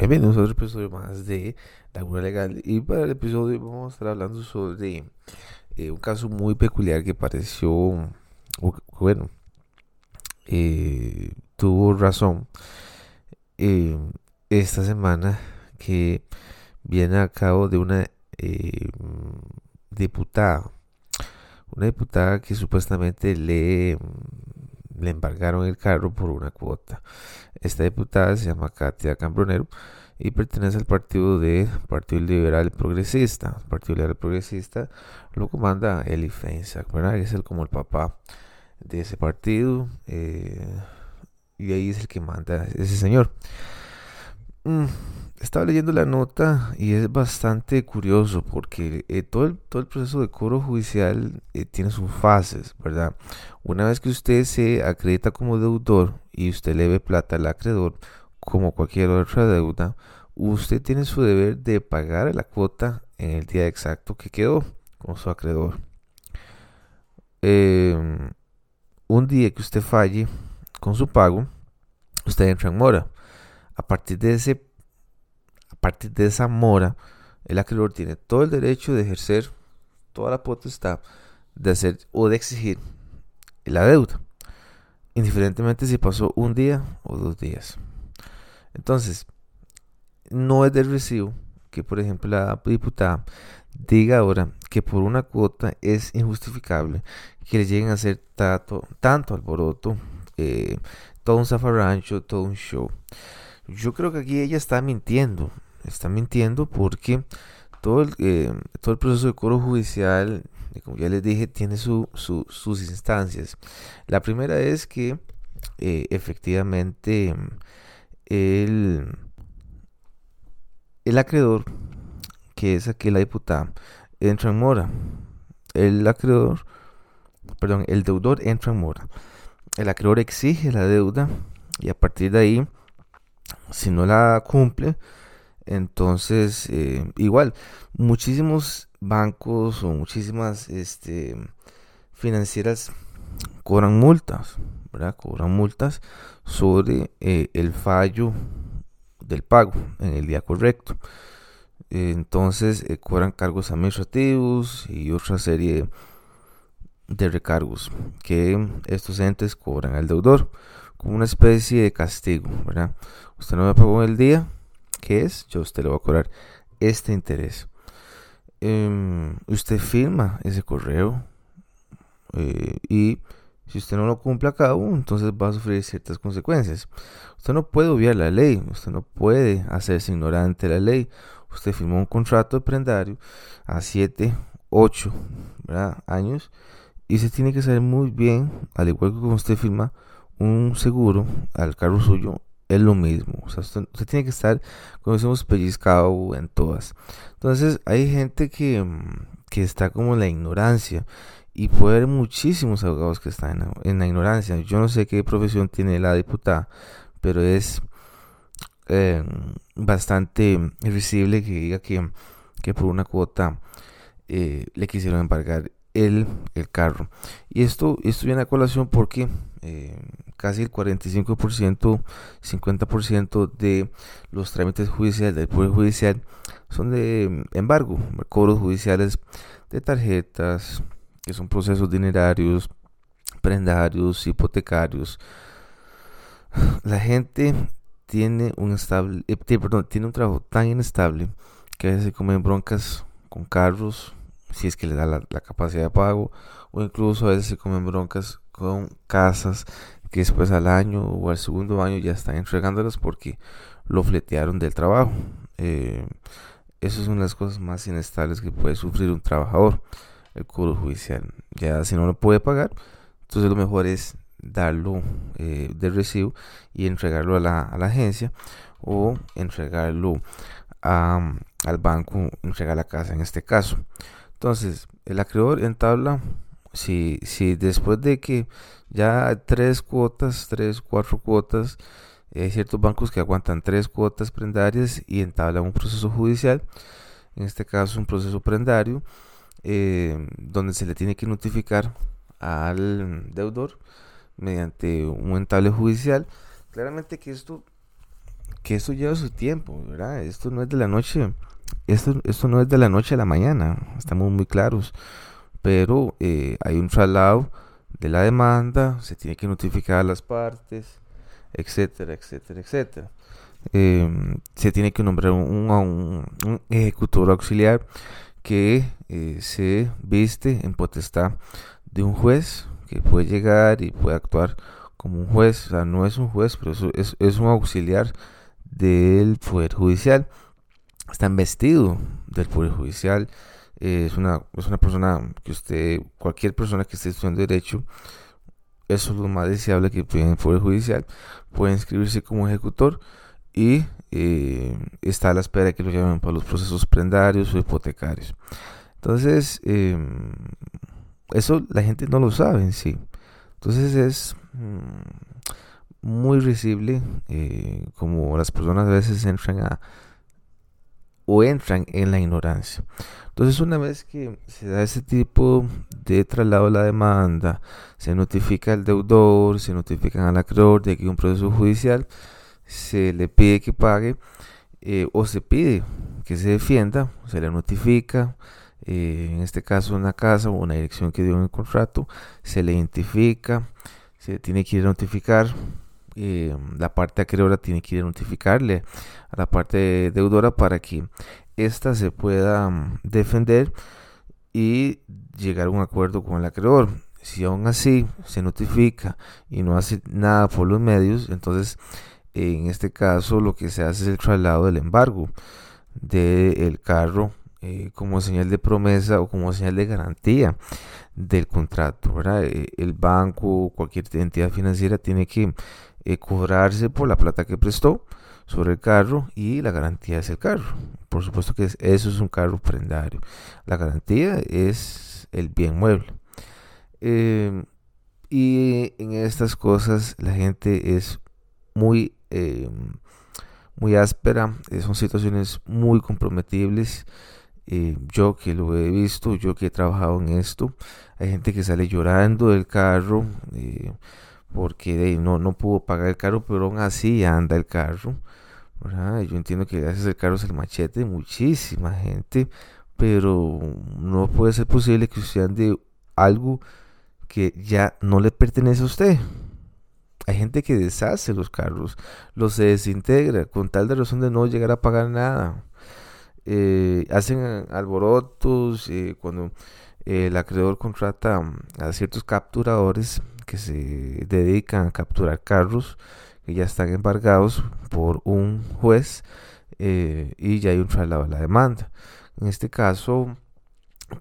Bienvenidos a otro episodio más de La Cura Legal. Y para el episodio vamos a estar hablando sobre eh, un caso muy peculiar que pareció, bueno, eh, tuvo razón eh, esta semana que viene a cabo de una diputada, una diputada que supuestamente le, le embargaron el carro por una cuota. Esta diputada se llama Katia Cambronero y pertenece al partido de Partido Liberal Progresista. Partido Liberal Progresista lo comanda Eli Feinsack, ¿verdad? Es el como el papá de ese partido eh, y ahí es el que manda ese señor. Mm, estaba leyendo la nota y es bastante curioso porque eh, todo, el, todo el proceso de coro judicial eh, tiene sus fases, ¿verdad? Una vez que usted se acredita como deudor y usted le ve plata al acreedor, como cualquier otra deuda, usted tiene su deber de pagar la cuota en el día exacto que quedó con su acreedor. Em, un día que usted falle con su pago, usted entra en mora. A partir de ese partir de esa mora, el acreedor tiene todo el derecho de ejercer toda la potestad de hacer o de exigir la deuda, indiferentemente si pasó un día o dos días. Entonces, no es del recibo que, por ejemplo, la diputada diga ahora que por una cuota es injustificable que le lleguen a hacer tanto, tanto alboroto, eh, todo un zafarrancho, todo un show. Yo creo que aquí ella está mintiendo está mintiendo porque todo el, eh, todo el proceso de coro judicial, como ya les dije, tiene sus instancias. La primera es que eh, efectivamente el, el acreedor, que es aquí la diputada, entra en mora. El acreedor, perdón, el deudor entra en mora. El acreedor exige la deuda y a partir de ahí, si no la cumple, entonces, eh, igual, muchísimos bancos o muchísimas este, financieras cobran multas, ¿verdad? Cobran multas sobre eh, el fallo del pago en el día correcto. Entonces, eh, cobran cargos administrativos y otra serie de recargos que estos entes cobran al deudor como una especie de castigo, ¿verdad? Usted no me pagó en el día, ¿Qué es? Yo usted le voy a cobrar este interés. Em, usted firma ese correo eh, y si usted no lo cumple a cabo, entonces va a sufrir ciertas consecuencias. Usted no puede obviar la ley, usted no puede hacerse ignorante de la ley. Usted firmó un contrato de prendario a 7, 8 años y se tiene que saber muy bien, al igual que cuando usted firma un seguro al carro suyo, es lo mismo. O sea, usted, tiene que estar, como decimos, pellizcado en todas. Entonces, hay gente que, mm, que está como en la ignorancia. Y puede haber muchísimos abogados que están en, la ignorancia. Yo no sé qué profesión tiene la diputada, pero es eh, bastante irrisible que diga que, que por una cuota eh, le quisieron embargar el, el carro. Y esto, esto viene a colación porque eh, casi el 45%, 50% de los trámites judiciales del Poder Judicial son de embargo, cobros judiciales de tarjetas, que son procesos dinerarios, prendarios, hipotecarios. La gente tiene un estable, eh, tiene un trabajo tan inestable que a veces se comen broncas con carros, si es que le da la, la capacidad de pago, o incluso a veces se comen broncas con casas que después al año o al segundo año ya están entregándolas porque lo fletearon del trabajo. Eh, eso es una de las cosas más inestables que puede sufrir un trabajador, el cobro judicial. Ya si no lo puede pagar, entonces lo mejor es darlo eh, de recibo y entregarlo a la, a la agencia o entregarlo a, al banco, entregar la casa en este caso. Entonces, el acreedor entabla si, si después de que ya tres cuotas, tres, cuatro cuotas, hay ciertos bancos que aguantan tres cuotas prendarias y entablan un proceso judicial, en este caso un proceso prendario, eh, donde se le tiene que notificar al deudor mediante un entable judicial. Claramente que esto que esto lleva su tiempo, ¿verdad? Esto no es de la noche, esto, esto no es de la noche a la mañana, estamos muy claros, pero eh, hay un traslado de la demanda, se tiene que notificar a las partes, etcétera, etcétera, etcétera. Em, se tiene que nombrar un, ejecutor auxiliar que eh, se viste en potestad de un juez que puede llegar y puede actuar como un juez, o sea, no es un juez, pero es, es un auxiliar del Poder Judicial. Está investido del Poder Judicial. Es, una, es una persona que usted, cualquier persona que esté estudiando Derecho, eso es lo más deseable que puede en el Poder Judicial, puede inscribirse como ejecutor y eh, está a la espera de que lo llamen para los procesos prendarios o hipotecarios. Entonces, em, eso la gente no lo sabe en sí. Entonces es mm, muy risible eh, como las personas a veces entran a o entran en la ignorancia. Entonces una vez que se da ese tipo de traslado de la demanda, se notifica al deudor, se notifican al acreedor de que un proceso judicial, se le pide que pague eh, o se pide que se defienda, se le notifica, eh, en este caso una casa o una dirección que dio en el contrato, se le identifica, se tiene que ir a notificar, eh, la parte acreedora tiene que ir a notificarle a la parte deudora para que ésta se pueda mm, defender y llegar a un acuerdo con el acreedor. Si aún así se notifica y no hace nada por los medios, entonces en este caso lo que se hace es el traslado del embargo del carro eh, como señal de promesa o como señal de garantía del contrato. ¿verdad? Eh, el banco o cualquier entidad financiera tiene que eh, cobrarse por la plata que prestó sobre el carro y la garantía es el carro. Por supuesto que eso es un carro prendario. La garantía es el bien mueble. y en estas cosas la gente es muy Em, muy áspera, eh, son situaciones muy comprometibles. Eh, yo que lo he visto, yo que he trabajado en esto, hay gente que sale llorando del carro eh, porque no, no pudo pagar el carro, pero aún así anda el carro. Yo entiendo que gracias el carro es el machete de muchísima gente, pero no puede ser posible que usted ande algo que ya no le pertenece a usted. Hay gente que deshace los carros, los se desintegra con tal de razón de no llegar a pagar nada. Eh, hacen alborotos eh, cuando el acreedor contrata a ciertos capturadores que se dedican a capturar carros que ya están embargados por un juez eh, y ya hay un traslado a la demanda. En este caso,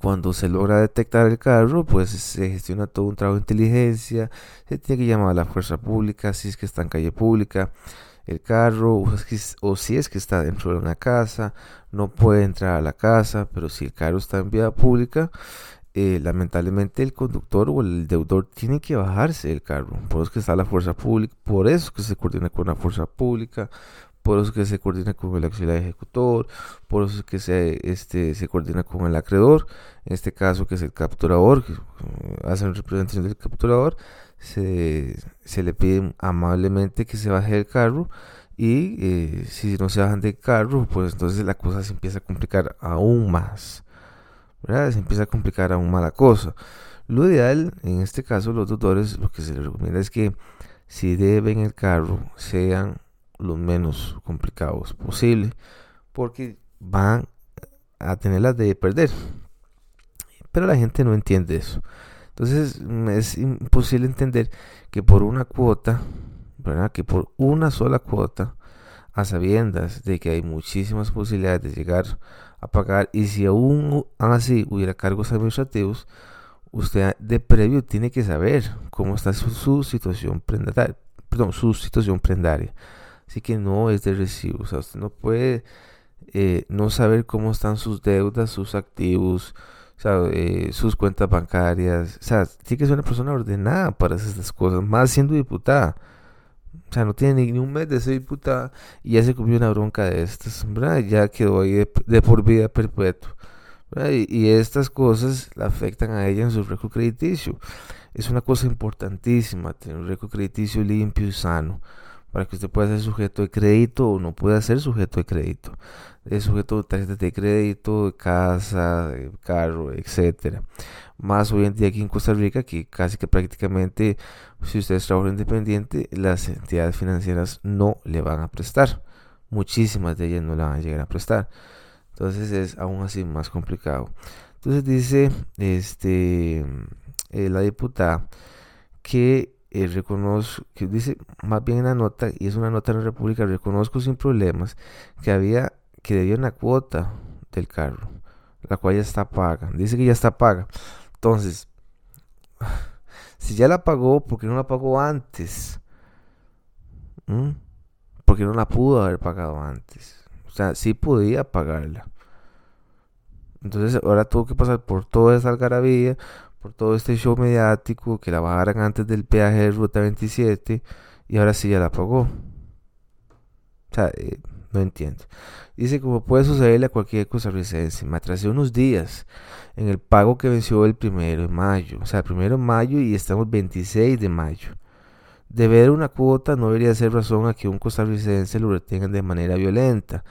cuando se logra detectar el carro, pues se gestiona todo un trabajo de inteligencia, se tiene que llamar a la fuerza pública si es que está en calle pública el carro o, si es que está dentro de una casa, no puede entrar a la casa, pero si el carro está en vía pública, eh, lamentablemente el conductor o el deudor tiene que bajarse del carro, por eso que está la fuerza pública, por eso que se coordina con la fuerza pública, por eso que se coordina con el auxiliar ejecutor, por eso que se, este, se coordina con el acreedor, en este caso que es el capturador, que uh, hace representación del capturador, se, se, le pide amablemente que se baje del carro y eh, si no se bajan del carro, pues entonces la cosa se empieza a complicar aún más, ¿verdad? Se empieza a complicar aún más la cosa. Lo ideal, en este caso, los tutores, lo que se les recomienda es que si deben el carro, sean lo menos complicados posible porque van a tener las de perder. Pero la gente no entiende eso. Entonces mm, es imposible entender que por una cuota ¿verdad? que por una sola cuota a sabiendas de que hay muchísimas posibilidades de llegar a pagar y si aún así hubiera cargos administrativos usted de previo tiene que saber cómo está su, su situación prendaria perdón su situación prendaria Así que no es de recibo. O sea, usted no puede eh, no saber cómo están sus deudas, sus activos, eh, sus cuentas bancarias. O sea, tiene que ser una persona ordenada para hacer estas cosas, más siendo diputada. O sea, no tiene ni un mes de ser diputada y ya se comió una bronca de estas. Ya quedó ahí de, por vida perpetuo. Y, y, estas cosas la afectan a ella en su récord crediticio. Es una cosa importantísima tener un récord crediticio limpio y sano para que usted pueda ser sujeto de crédito o no pueda ser sujeto de crédito. Es sujeto de tarjetas de crédito, de casa, de carro, etcétera. Más hoy en día aquí en Costa Rica, que casi que prácticamente, si usted es trabajador independiente, las entidades financieras no le van a prestar. Muchísimas de ellas no le van a llegar a prestar. Entonces es aún así más complicado. Entonces dice este eh, la diputada que eh, reconozco, que dice más bien en la nota, y es una nota en la República, reconozco sin problemas que había, que debía una cuota del carro, la cual ya está paga. Dice que ya está paga. Entonces, si ya la pagó, ¿por qué no la pagó antes? ¿Mm? ¿Por qué no la pudo haber pagado antes? O sea, sí podía pagarla. Entonces ahora tuvo que pasar por toda esa algarabía, por todo este show mediático, que la bajaran antes del peaje de Ruta 27 y ahora sí ya la pagó. O sea, eh, no entiendo. Dice, como puede sucederle a cualquier costarricense, me atrasé unos días en el pago que venció el primero de mayo. O sea, el primero de mayo y estamos 26 de mayo. Deber una cuota no debería ser razón a que un costarricense lo retengan de manera violenta.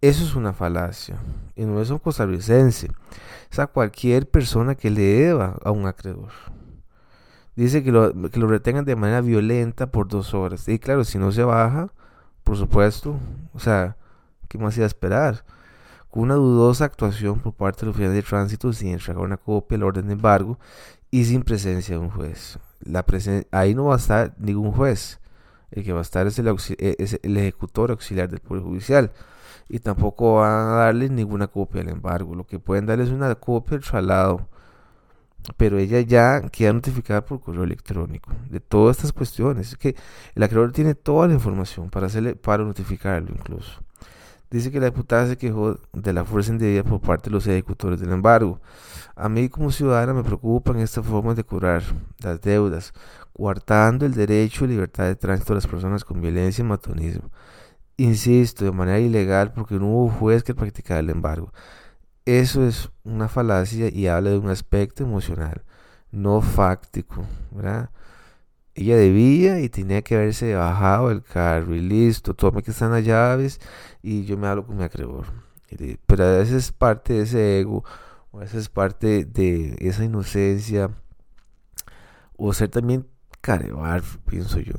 Eso es una falacia. Y no es un costarricense. Es a cualquier persona que le deba a un acreedor. Dice que lo, que lo retengan de manera violenta por dos horas. Y claro, si no se baja, por supuesto. O sea, ¿qué más iba a esperar? Con una dudosa actuación por parte de la oficina de tránsito sin entregar una copia del orden de embargo y sin presencia de un juez. La ahí no va a estar ningún juez. El que va a estar es el, e, es el ejecutor auxiliar del Poder Judicial y tampoco van a darle ninguna copia al embargo. Lo que pueden darles es una copia del traslado, pero ella ya queda notificada por correo electrónico de todas estas cuestiones. Es que el acreedor tiene toda la información para hacerle para notificarlo incluso. Dice que la diputada se quejó de la fuerza indebida por parte de los ejecutores del embargo. A mí como ciudadana me preocupan estas formas de cobrar las deudas, coartando el derecho y libertad de tránsito de las personas con violencia y matonismo insisto, de manera ilegal porque no hubo juez que practicara el embargo. Eso es una falacia y habla de un aspecto emocional, no fáctico, ¿verdad? Ella debía y tenía que haberse bajado el carro y listo, tome que están las llaves y yo me hablo con mi acreedor. Pero a veces es parte de ese ego, o a veces es parte de esa inocencia, o ser también carebar, pienso yo.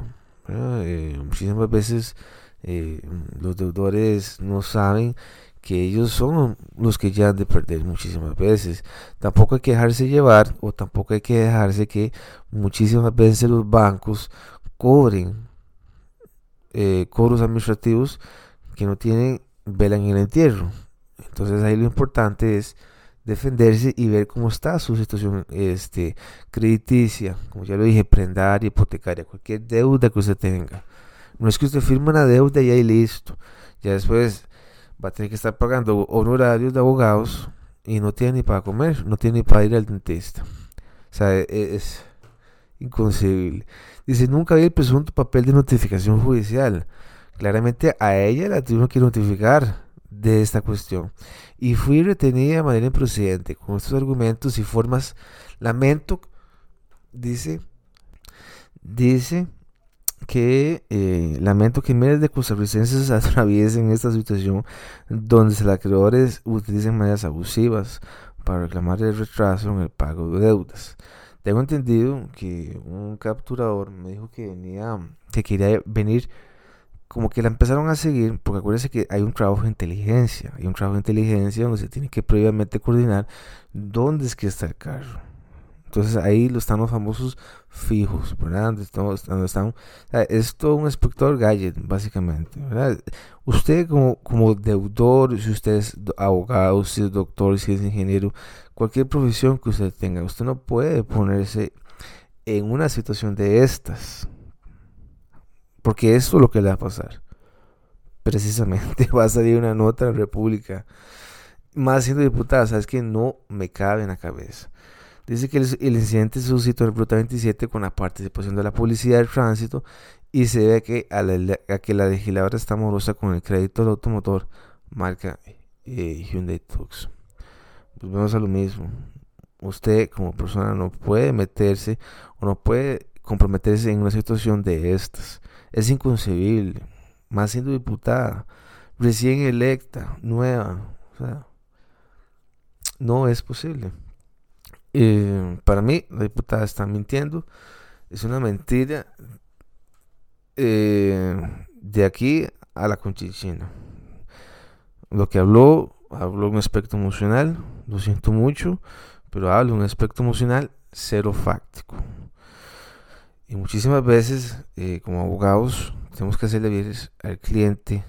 Eh, muchísimas veces eh, los deudores no saben que ellos son los que ya han de perder muchísimas veces. Tampoco hay que dejarse llevar o tampoco hay que dejarse que muchísimas veces los bancos cobren eh, cobros administrativos que no tienen vela en el entierro. Entonces ahí lo importante es defenderse y ver cómo está su situación este, crediticia, como ya lo dije, prendaria, hipotecaria, cualquier deuda que usted tenga. No es que usted firme una deuda y ahí listo. Ya después va a tener que estar pagando honorarios de abogados y no tiene ni para comer, no tiene ni para ir al dentista. O sea, e, e, es, inconcebible. Dice, nunca había el presunto papel de notificación judicial. Claramente a ella la tuvieron que notificar de esta cuestión. Y fui retenida de manera improcedente. Con estos argumentos y formas, lamento, dice, dice que eh, lamento que miles de costarricenses atraviesen esta situación donde los acreedores utilicen maneras abusivas para reclamar el retraso en el pago de deudas. Tengo entendido que un capturador me dijo que venía, que quería venir, como que la empezaron a seguir, porque acuérdense que hay un trabajo de inteligencia, hay un trabajo de inteligencia donde se tiene que previamente coordinar dónde es que está el carro entonces ahí están los famosos fijos, ¿verdad? Donde están, es todo un inspector gadget, básicamente, ¿verdad? Usted como, como deudor, si usted es abogado, si es doctor, si es ingeniero, cualquier profesión que usted tenga, usted no puede ponerse en una situación de estas. Porque esto es lo que le va a pasar. Precisamente va a salir una nota en la República. Más siendo diputada, sabes que no me cabe en la cabeza. Dice que el, incidente se suscitó en Ruta 27 con la participación de la policía del tránsito y se debe a que, a, la, que la legisladora está morosa con el crédito del automotor marca eh, Hyundai Tux. Pues vemos a lo mismo. Usted como persona no puede meterse o no puede comprometerse en una situación de estas. Es inconcebible. Más siendo diputada, recién electa, nueva. O sea, no es posible. Eh, para mí, la diputada está mintiendo. Es una mentira eh, de aquí a la conchichina. Lo que habló, habló un aspecto emocional, lo siento mucho, pero habla un aspecto emocional cero fáctico. Y muchísimas veces, eh, como abogados, tenemos que hacerle bien al cliente,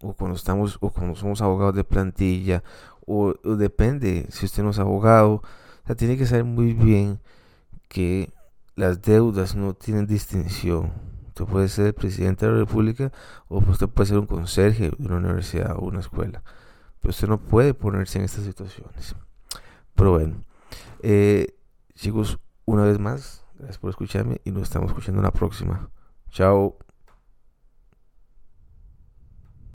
o cuando estamos, o cuando somos abogados de plantilla, o, depende, si usted no es abogado, tiene que saber muy bien que las deudas no tienen distinción. Usted puede ser el presidente de la República o usted puede ser un conserje de una universidad o una escuela. Pero usted no puede ponerse en estas situaciones. Pero bueno, eh, chicos, una vez más, gracias por escucharme y nos estamos escuchando en la próxima. Chao.